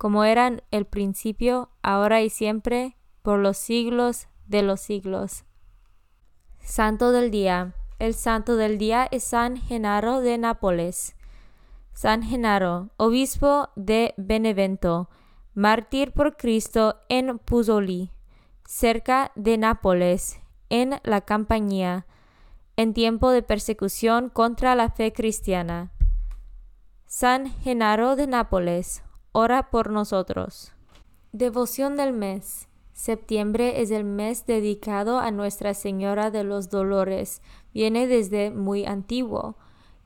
como eran el principio, ahora y siempre, por los siglos de los siglos. Santo del Día. El santo del día es San Genaro de Nápoles. San Genaro, obispo de Benevento, mártir por Cristo en Puzoli, cerca de Nápoles, en la Campañía, en tiempo de persecución contra la fe cristiana. San Genaro de Nápoles, Ora por nosotros. Devoción del mes. Septiembre es el mes dedicado a Nuestra Señora de los Dolores. Viene desde muy antiguo.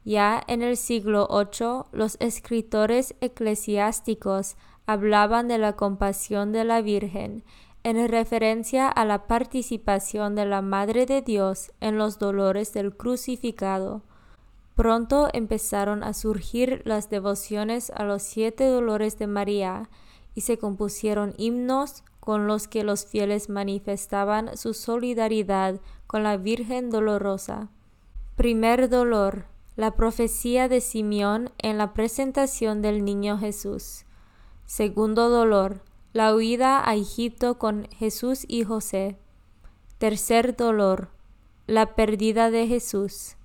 Ya en el siglo VIII los escritores eclesiásticos hablaban de la compasión de la Virgen en referencia a la participación de la Madre de Dios en los dolores del crucificado. Pronto empezaron a surgir las devociones a los siete dolores de María y se compusieron himnos con los que los fieles manifestaban su solidaridad con la Virgen Dolorosa. Primer dolor, la profecía de Simeón en la presentación del niño Jesús. Segundo dolor, la huida a Egipto con Jesús y José. Tercer dolor, la pérdida de Jesús.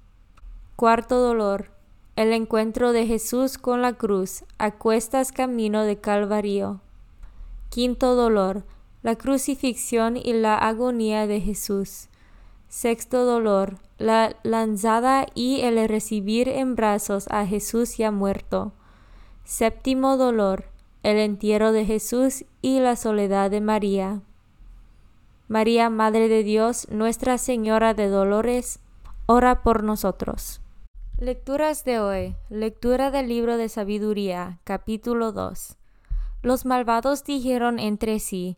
Cuarto dolor. El encuentro de Jesús con la cruz a cuestas camino de Calvario. Quinto dolor. La crucifixión y la agonía de Jesús. Sexto dolor. La lanzada y el recibir en brazos a Jesús ya muerto. Séptimo dolor. El entierro de Jesús y la soledad de María. María, Madre de Dios, Nuestra Señora de Dolores, ora por nosotros. Lecturas de hoy. Lectura del libro de sabiduría, capítulo 2. Los malvados dijeron entre sí,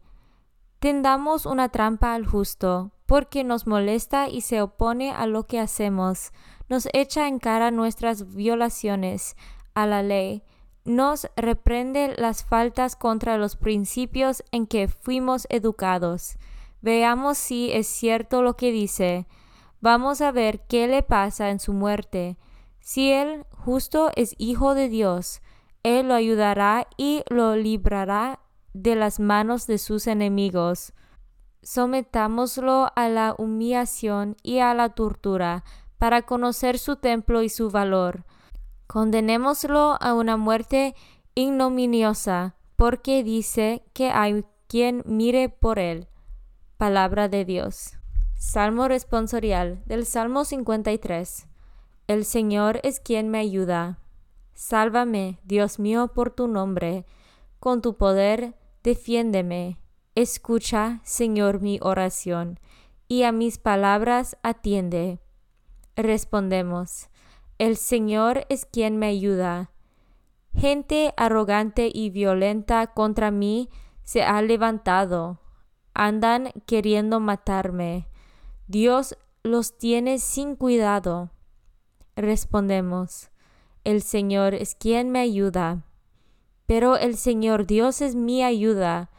Tendamos una trampa al justo, porque nos molesta y se opone a lo que hacemos, nos echa en cara nuestras violaciones a la ley, nos reprende las faltas contra los principios en que fuimos educados. Veamos si es cierto lo que dice. Vamos a ver qué le pasa en su muerte si el justo es hijo de Dios, Él lo ayudará y lo librará de las manos de sus enemigos. sometámoslo a la humillación y a la tortura para conocer su templo y su valor. Condenémoslo a una muerte ignominiosa, porque dice que hay quien mire por él. Palabra de Dios. Salmo responsorial del Salmo 53. El Señor es quien me ayuda. Sálvame, Dios mío, por tu nombre. Con tu poder, defiéndeme. Escucha, Señor, mi oración, y a mis palabras atiende. Respondemos, el Señor es quien me ayuda. Gente arrogante y violenta contra mí se ha levantado. Andan queriendo matarme. Dios los tiene sin cuidado. Respondemos, el Señor es quien me ayuda. Pero el Señor Dios es mi ayuda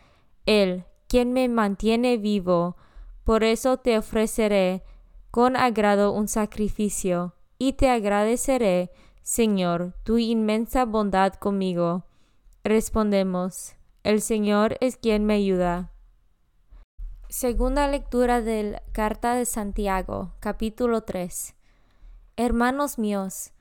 él, quien me mantiene vivo, por eso te ofreceré con agrado un sacrificio, y te agradeceré, Señor, tu inmensa bondad conmigo. Respondemos, el Señor es quien me ayuda. Segunda lectura de Carta de Santiago, capítulo 3. Hermanos míos,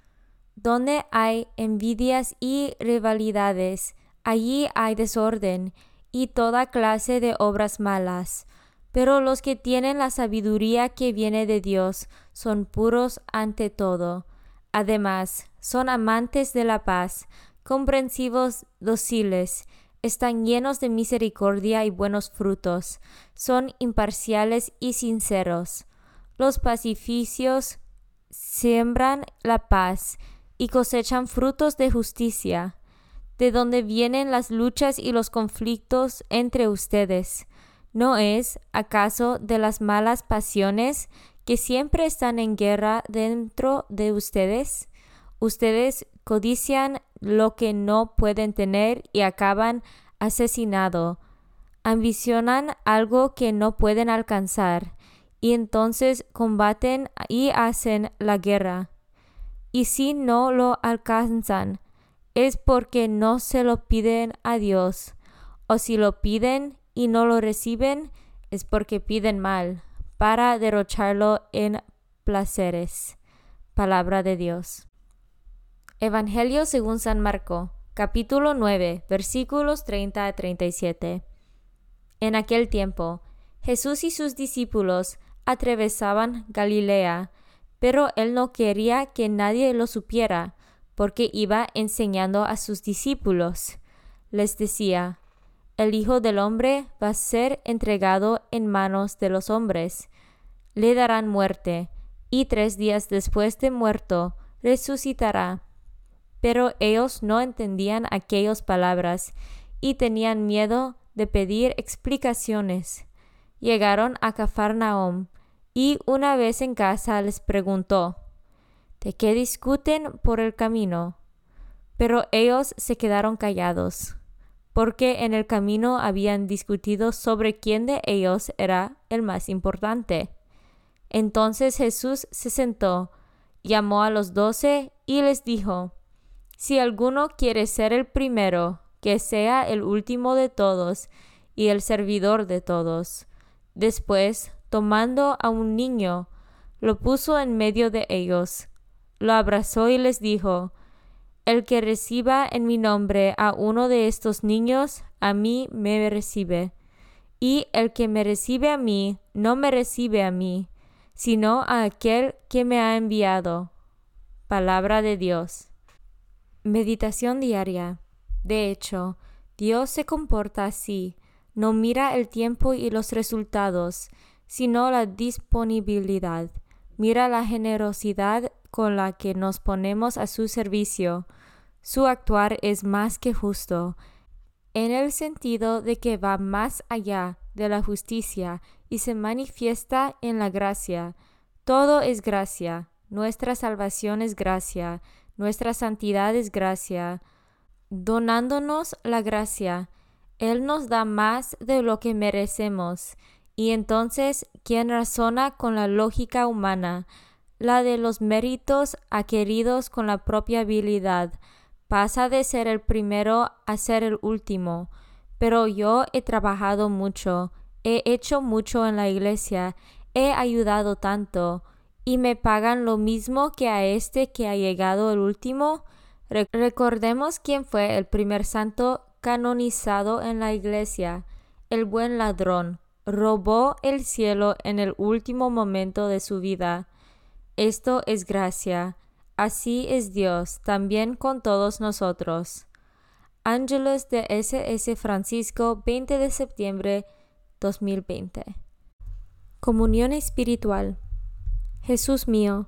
donde hay envidias y rivalidades, allí hay desorden y toda clase de obras malas. Pero los que tienen la sabiduría que viene de Dios son puros ante todo. Además, son amantes de la paz, comprensivos, dóciles, están llenos de misericordia y buenos frutos, son imparciales y sinceros. Los pacificios siembran la paz y cosechan frutos de justicia de dónde vienen las luchas y los conflictos entre ustedes. ¿No es, acaso, de las malas pasiones que siempre están en guerra dentro de ustedes? Ustedes codician lo que no pueden tener y acaban asesinado. Ambicionan algo que no pueden alcanzar y entonces combaten y hacen la guerra. Y si no lo alcanzan, es porque no se lo piden a Dios, o si lo piden y no lo reciben, es porque piden mal, para derrocharlo en placeres. Palabra de Dios. Evangelio según San Marco, capítulo 9, versículos 30 a 37. En aquel tiempo, Jesús y sus discípulos atravesaban Galilea, pero él no quería que nadie lo supiera, porque iba enseñando a sus discípulos. Les decía, el Hijo del Hombre va a ser entregado en manos de los hombres. Le darán muerte, y tres días después de muerto resucitará. Pero ellos no entendían aquellas palabras y tenían miedo de pedir explicaciones. Llegaron a Cafarnaum, y una vez en casa les preguntó, de qué discuten por el camino. Pero ellos se quedaron callados, porque en el camino habían discutido sobre quién de ellos era el más importante. Entonces Jesús se sentó, llamó a los doce y les dijo, Si alguno quiere ser el primero, que sea el último de todos y el servidor de todos. Después, tomando a un niño, lo puso en medio de ellos lo abrazó y les dijo, El que reciba en mi nombre a uno de estos niños, a mí me recibe. Y el que me recibe a mí, no me recibe a mí, sino a aquel que me ha enviado. Palabra de Dios. Meditación diaria. De hecho, Dios se comporta así, no mira el tiempo y los resultados, sino la disponibilidad. Mira la generosidad con la que nos ponemos a su servicio, su actuar es más que justo, en el sentido de que va más allá de la justicia y se manifiesta en la gracia. Todo es gracia, nuestra salvación es gracia, nuestra santidad es gracia. Donándonos la gracia, Él nos da más de lo que merecemos, y entonces quien razona con la lógica humana, la de los méritos adquiridos con la propia habilidad, pasa de ser el primero a ser el último. Pero yo he trabajado mucho, he hecho mucho en la iglesia, he ayudado tanto, y me pagan lo mismo que a este que ha llegado el último. recordemos quién fue el primer santo canonizado en la iglesia, el buen ladrón. Robó el cielo en el último momento de su vida. Esto es gracia. Así es Dios también con todos nosotros. Ángeles de SS Francisco, 20 de septiembre 2020. Comunión espiritual. Jesús mío,